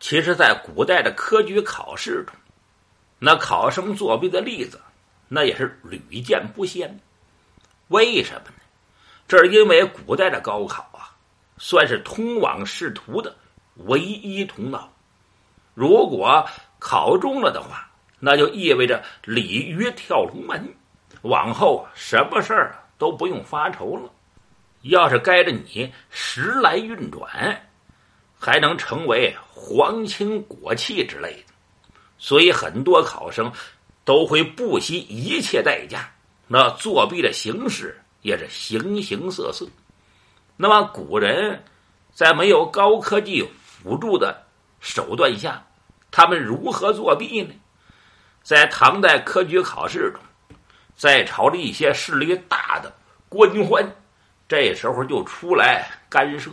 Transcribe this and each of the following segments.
其实，在古代的科举考试中，那考生作弊的例子，那也是屡见不鲜。为什么呢？这是因为古代的高考啊，算是通往仕途的唯一通道。如果考中了的话，那就意味着鲤鱼跳龙门，往后什么事儿都不用发愁了。要是该着你时来运转。还能成为皇亲国戚之类的，所以很多考生都会不惜一切代价。那作弊的形式也是形形色色。那么古人在没有高科技辅助的手段下，他们如何作弊呢？在唐代科举考试中，在朝的一些势力大的官宦，这时候就出来干涉，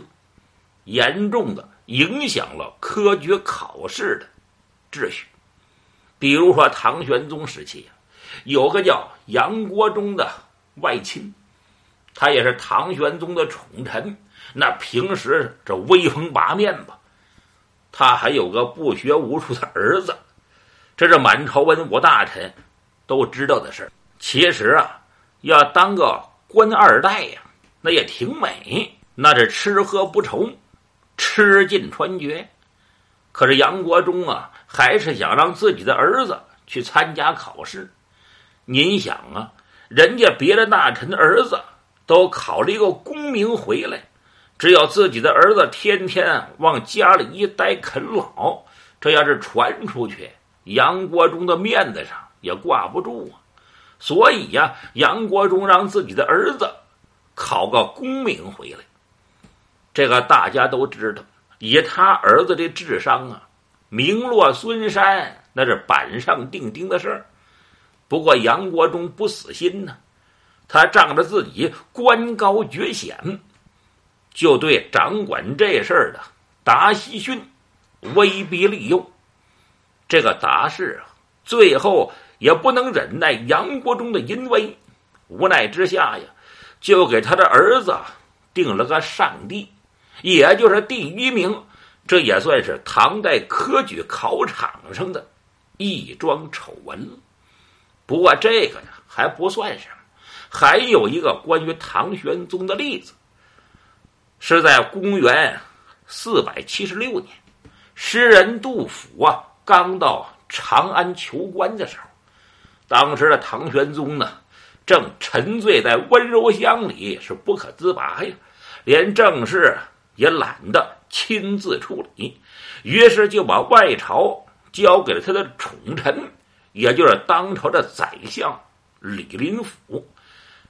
严重的。影响了科举考试的秩序。比如说，唐玄宗时期有个叫杨国忠的外戚，他也是唐玄宗的宠臣。那平时这威风八面吧。他还有个不学无术的儿子，这是满朝文武大臣都知道的事其实啊，要当个官二代呀，那也挺美，那是吃喝不愁。吃尽穿绝，可是杨国忠啊，还是想让自己的儿子去参加考试。您想啊，人家别的大臣的儿子都考了一个功名回来，只有自己的儿子天天往家里一待啃老，这要是传出去，杨国忠的面子上也挂不住啊。所以呀，杨国忠让自己的儿子考个功名回来。这个大家都知道，以他儿子的智商啊，名落孙山那是板上钉钉的事儿。不过杨国忠不死心呢，他仗着自己官高爵显，就对掌管这事儿的达西逊威逼利诱。这个达氏啊，最后也不能忍耐杨国忠的淫威，无奈之下呀，就给他的儿子定了个上帝。也就是第一名，这也算是唐代科举考场上的一桩丑闻不过这个呀还不算什么，还有一个关于唐玄宗的例子，是在公元四百七十六年，诗人杜甫啊刚到长安求官的时候，当时的唐玄宗呢正沉醉在温柔乡里，是不可自拔呀，连正事。也懒得亲自处理，于是就把外朝交给了他的宠臣，也就是当朝的宰相李林甫；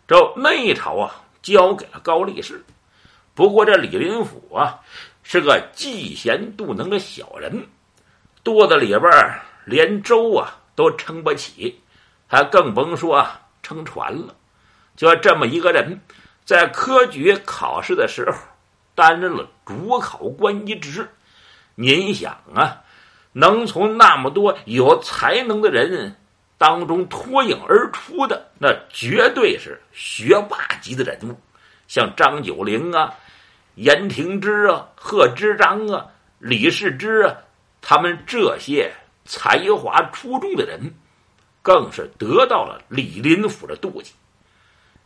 这内朝啊，交给了高力士。不过这李林甫啊，是个嫉贤妒能的小人，肚子里边连粥啊都撑不起，还更甭说撑船了。就这么一个人，在科举考试的时候。担任了主考官一职，您想啊，能从那么多有才能的人当中脱颖而出的，那绝对是学霸级的人物，像张九龄啊、严廷之啊、贺知章啊、李世之啊，他们这些才华出众的人，更是得到了李林甫的妒忌。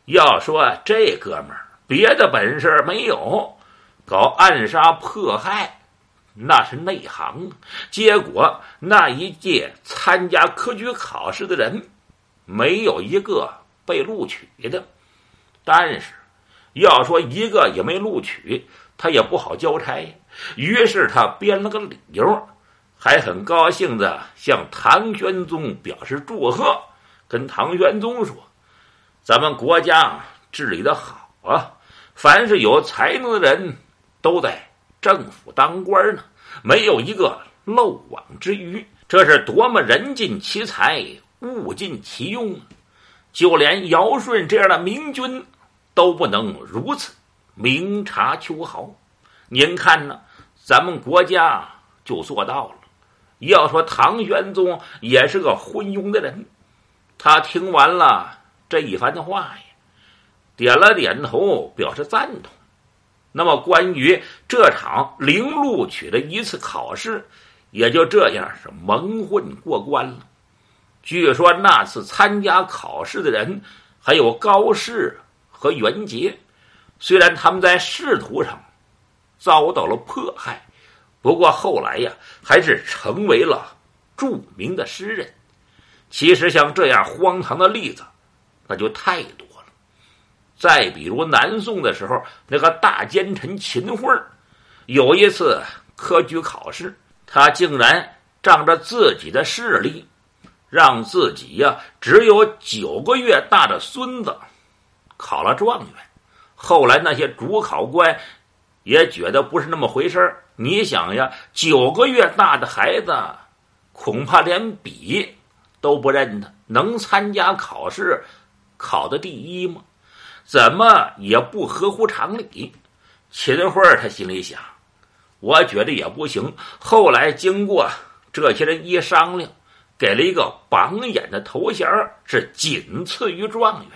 要说这哥们儿别的本事没有。搞暗杀迫害，那是内行。结果那一届参加科举考试的人，没有一个被录取的。但是，要说一个也没录取，他也不好交差。于是他编了个理由，还很高兴的向唐玄宗表示祝贺，跟唐玄宗说：“咱们国家治理的好啊，凡是有才能的人。”都在政府当官呢，没有一个漏网之鱼。这是多么人尽其才，物尽其用啊！就连尧舜这样的明君都不能如此明察秋毫。您看呢？咱们国家就做到了。要说唐玄宗也是个昏庸的人，他听完了这一番的话呀，点了点头，表示赞同。那么，关于这场零录取的一次考试，也就这样是蒙混过关了。据说那次参加考试的人还有高适和袁杰，虽然他们在仕途上遭到了迫害，不过后来呀，还是成为了著名的诗人。其实像这样荒唐的例子，那就太多。再比如南宋的时候，那个大奸臣秦桧有一次科举考试，他竟然仗着自己的势力，让自己呀只有九个月大的孙子考了状元。后来那些主考官也觉得不是那么回事你想呀，九个月大的孩子，恐怕连笔。都不认得，能参加考试，考的第一吗？怎么也不合乎常理。秦桧他心里想，我觉得也不行。后来经过这些人一商量，给了一个榜眼的头衔，是仅次于状元。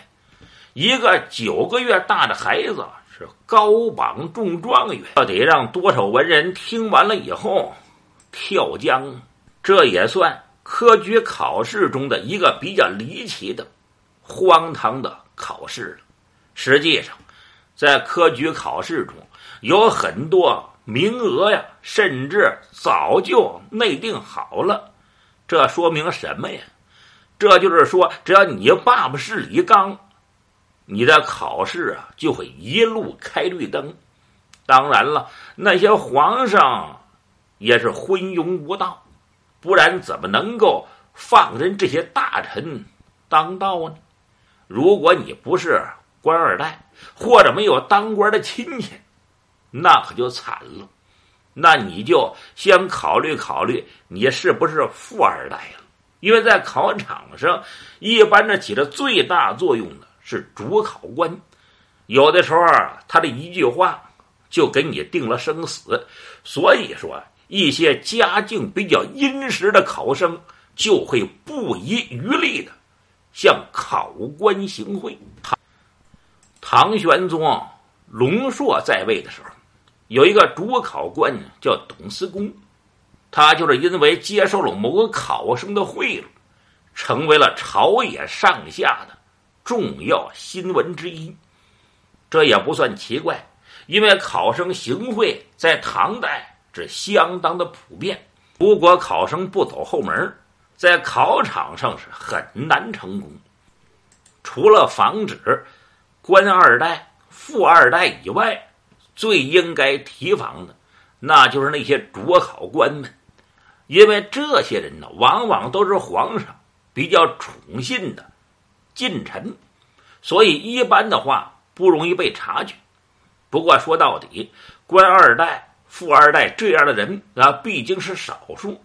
一个九个月大的孩子是高榜中状元，这得让多少文人听完了以后跳江？这也算。科举考试中的一个比较离奇的、荒唐的考试了。实际上，在科举考试中有很多名额呀，甚至早就内定好了。这说明什么呀？这就是说，只要你爸爸是李刚，你的考试啊就会一路开绿灯。当然了，那些皇上也是昏庸无道。不然怎么能够放任这些大臣当道呢？如果你不是官二代，或者没有当官的亲戚，那可就惨了。那你就先考虑考虑，你是不是富二代了？因为在考场上，一般的起着最大作用的是主考官，有的时候他的一句话就给你定了生死。所以说。一些家境比较殷实的考生就会不遗余力的向考官行贿。唐玄宗龙朔在位的时候，有一个主考官叫董思公，他就是因为接受了某个考生的贿赂，成为了朝野上下的重要新闻之一。这也不算奇怪，因为考生行贿在唐代。是相当的普遍。如果考生不走后门，在考场上是很难成功。除了防止官二代、富二代以外，最应该提防的，那就是那些主考官们，因为这些人呢，往往都是皇上比较宠信的近臣，所以一般的话不容易被察觉。不过说到底，官二代。富二代这样的人啊，毕竟是少数。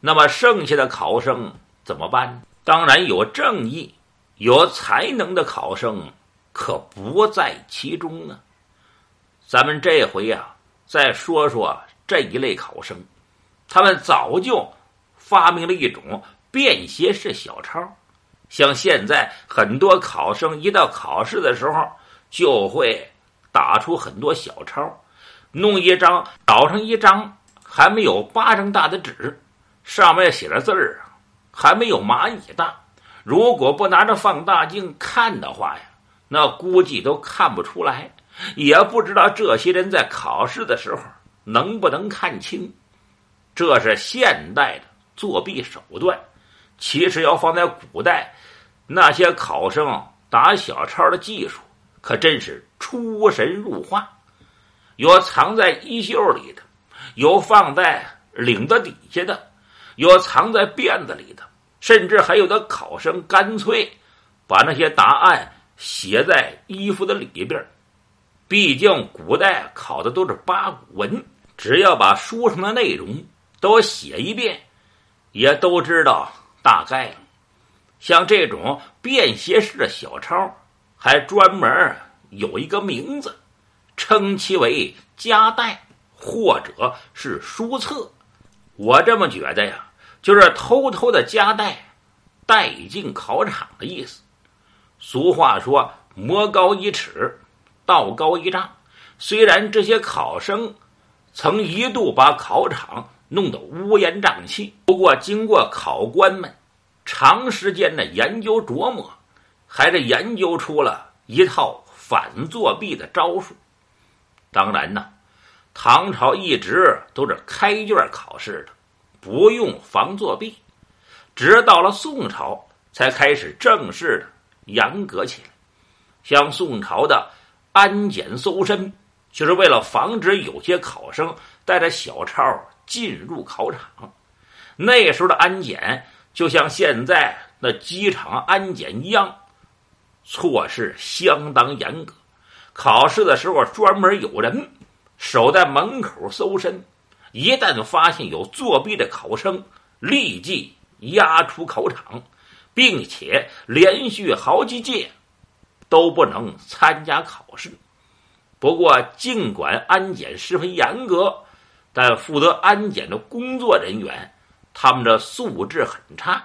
那么剩下的考生怎么办？当然有正义、有才能的考生可不在其中呢。咱们这回呀，再说说这一类考生，他们早就发明了一种便携式小抄。像现在很多考生一到考试的时候，就会打出很多小抄。弄一张，倒上一张还没有巴掌大的纸，上面写着字儿啊，还没有蚂蚁大。如果不拿着放大镜看的话呀，那估计都看不出来，也不知道这些人在考试的时候能不能看清。这是现代的作弊手段，其实要放在古代，那些考生打小抄的技术可真是出神入化。有藏在衣袖里的，有放在领子底下的，有藏在辫子里的，甚至还有的考生干脆把那些答案写在衣服的里边。毕竟古代考的都是八股文，只要把书上的内容都写一遍，也都知道大概了。像这种便携式的小抄，还专门有一个名字。称其为夹带，或者是书册。我这么觉得呀，就是偷偷的夹带，带进考场的意思。俗话说“魔高一尺，道高一丈”。虽然这些考生曾一度把考场弄得乌烟瘴气。不过，经过考官们长时间的研究琢磨，还是研究出了一套反作弊的招数。当然呢，唐朝一直都是开卷考试的，不用防作弊。直到了宋朝，才开始正式的严格起来。像宋朝的安检搜身，就是为了防止有些考生带着小抄进入考场。那时候的安检就像现在那机场安检一样，措施相当严格。考试的时候，专门有人守在门口搜身，一旦发现有作弊的考生，立即押出考场，并且连续好几届都不能参加考试。不过，尽管安检十分严格，但负责安检的工作人员，他们的素质很差，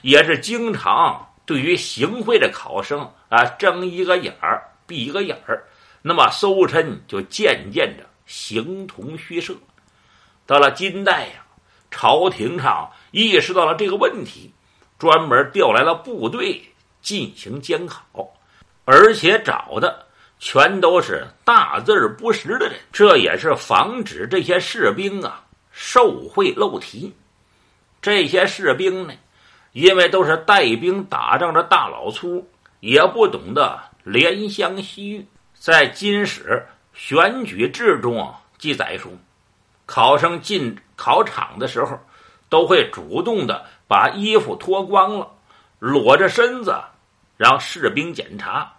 也是经常对于行贿的考生啊睁一个眼儿闭一个眼儿。那么搜身就渐渐的形同虚设。到了金代呀，朝廷上意识到了这个问题，专门调来了部队进行监考，而且找的全都是大字不识的人，这也是防止这些士兵啊受贿漏题。这些士兵呢，因为都是带兵打仗的大老粗，也不懂得怜香惜玉。在金史选举制中记载说，考生进考场的时候，都会主动的把衣服脱光了，裸着身子让士兵检查，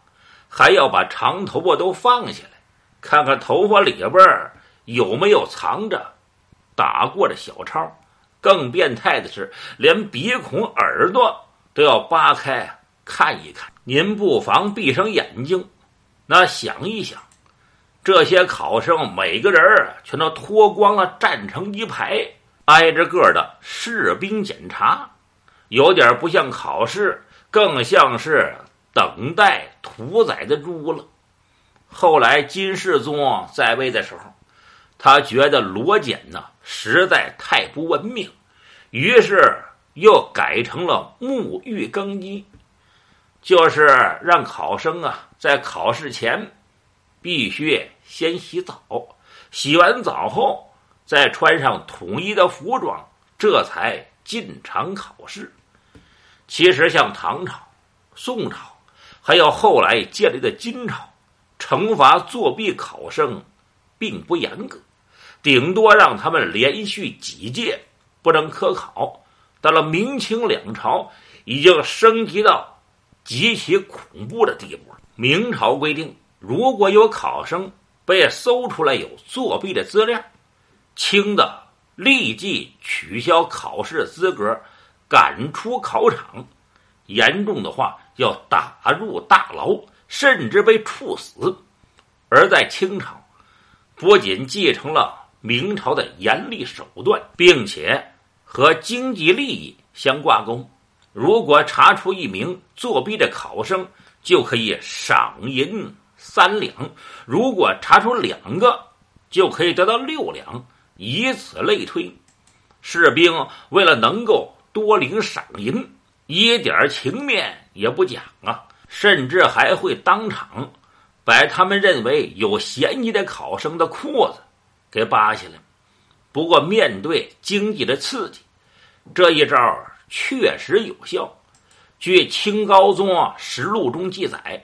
还要把长头发都放下来，看看头发里边有没有藏着打过的小抄。更变态的是，连鼻孔、耳朵都要扒开看一看。您不妨闭上眼睛。那想一想，这些考生每个人全都脱光了，站成一排，挨着个的士兵检查，有点不像考试，更像是等待屠宰的猪了。后来金世宗在位的时候，他觉得裸检呢实在太不文明，于是又改成了沐浴更衣。就是让考生啊，在考试前必须先洗澡，洗完澡后再穿上统一的服装，这才进场考试。其实，像唐朝、宋朝，还有后来建立的金朝，惩罚作弊考生并不严格，顶多让他们连续几届不能科考。到了明清两朝，已经升级到。极其恐怖的地步了。明朝规定，如果有考生被搜出来有作弊的资料，轻的立即取消考试资格，赶出考场；严重的话要打入大牢，甚至被处死。而在清朝，不仅继承了明朝的严厉手段，并且和经济利益相挂钩。如果查出一名作弊的考生，就可以赏银三两；如果查出两个，就可以得到六两，以此类推。士兵为了能够多领赏银，一点情面也不讲啊，甚至还会当场把他们认为有嫌疑的考生的裤子给扒下来。不过，面对经济的刺激，这一招。确实有效。据清高宗实录中记载，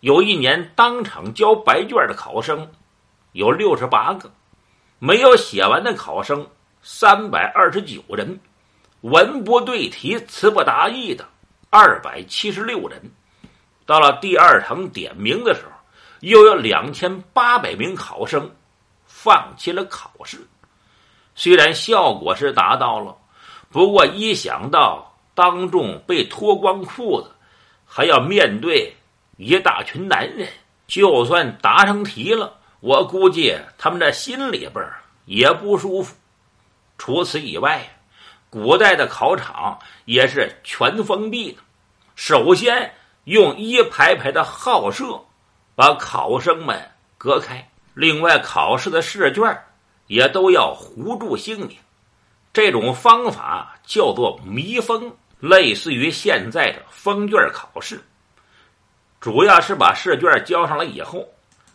有一年当场交白卷的考生有六十八个，没有写完的考生三百二十九人，文不对题、词不达意的二百七十六人。到了第二场点名的时候，又有两千八百名考生放弃了考试。虽然效果是达到了。不过一想到当众被脱光裤子，还要面对一大群男人，就算答上题了，我估计他们的心里边也不舒服。除此以外，古代的考场也是全封闭的，首先用一排排的号舍把考生们隔开，另外考试的试卷也都要糊住姓名。这种方法叫做密封，类似于现在的封卷考试。主要是把试卷交上来以后，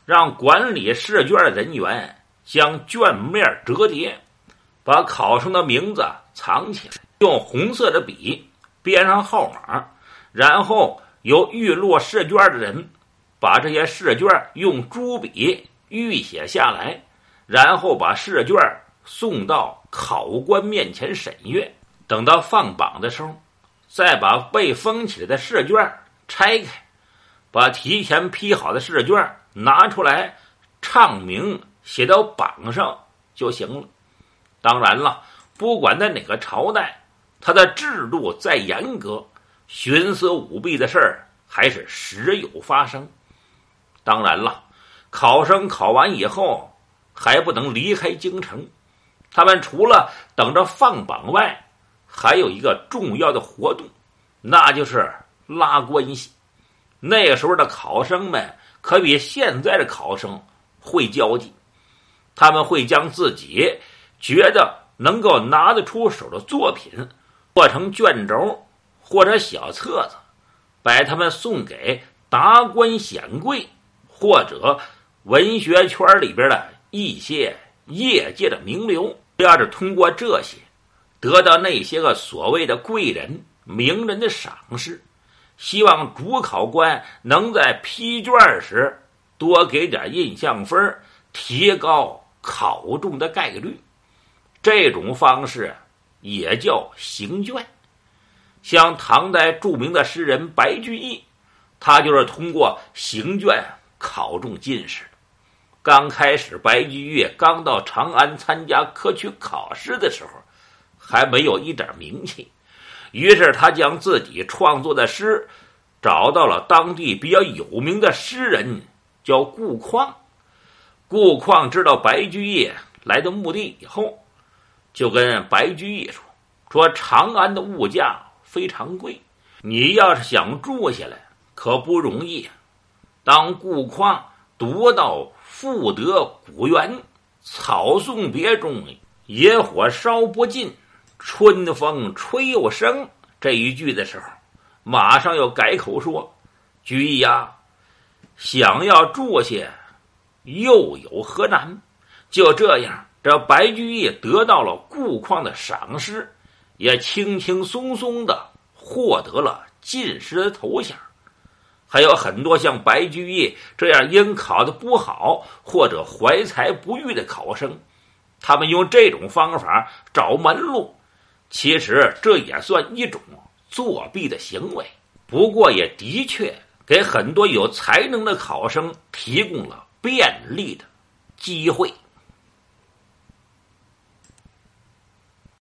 让管理试卷人员将卷面折叠，把考生的名字藏起来，用红色的笔编上号码，然后由预录试卷的人把这些试卷用朱笔预写下来，然后把试卷送到考官面前审阅。等到放榜的时候，再把被封起来的试卷拆开。把提前批好的试卷拿出来，唱名写到榜上就行了。当然了，不管在哪个朝代，它的制度再严格，徇私舞弊的事儿还是时有发生。当然了，考生考完以后还不能离开京城，他们除了等着放榜外，还有一个重要的活动，那就是拉关系。那个时候的考生们可比现在的考生会交际，他们会将自己觉得能够拿得出手的作品做成卷轴或者小册子，把他们送给达官显贵或者文学圈里边的一些业界的名流。要是通过这些得到那些个所谓的贵人名人的赏识。希望主考官能在批卷时多给点印象分，提高考中的概率。这种方式也叫行卷。像唐代著名的诗人白居易，他就是通过行卷考中进士。刚开始，白居易刚到长安参加科举考试的时候，还没有一点名气。于是他将自己创作的诗找到了当地比较有名的诗人，叫顾况。顾况知道白居易来到墓地以后，就跟白居易说：“说长安的物价非常贵，你要是想住下来可不容易。”当顾况读到“赋得古原，草送别中，野火烧不尽。”春风吹又生这一句的时候，马上又改口说：“居易呀，想要住下，又有何难？”就这样，这白居易得到了顾况的赏识，也轻轻松松的获得了进士的头衔。还有很多像白居易这样因考的不好或者怀才不遇的考生，他们用这种方法找门路。其实这也算一种作弊的行为，不过也的确给很多有才能的考生提供了便利的机会。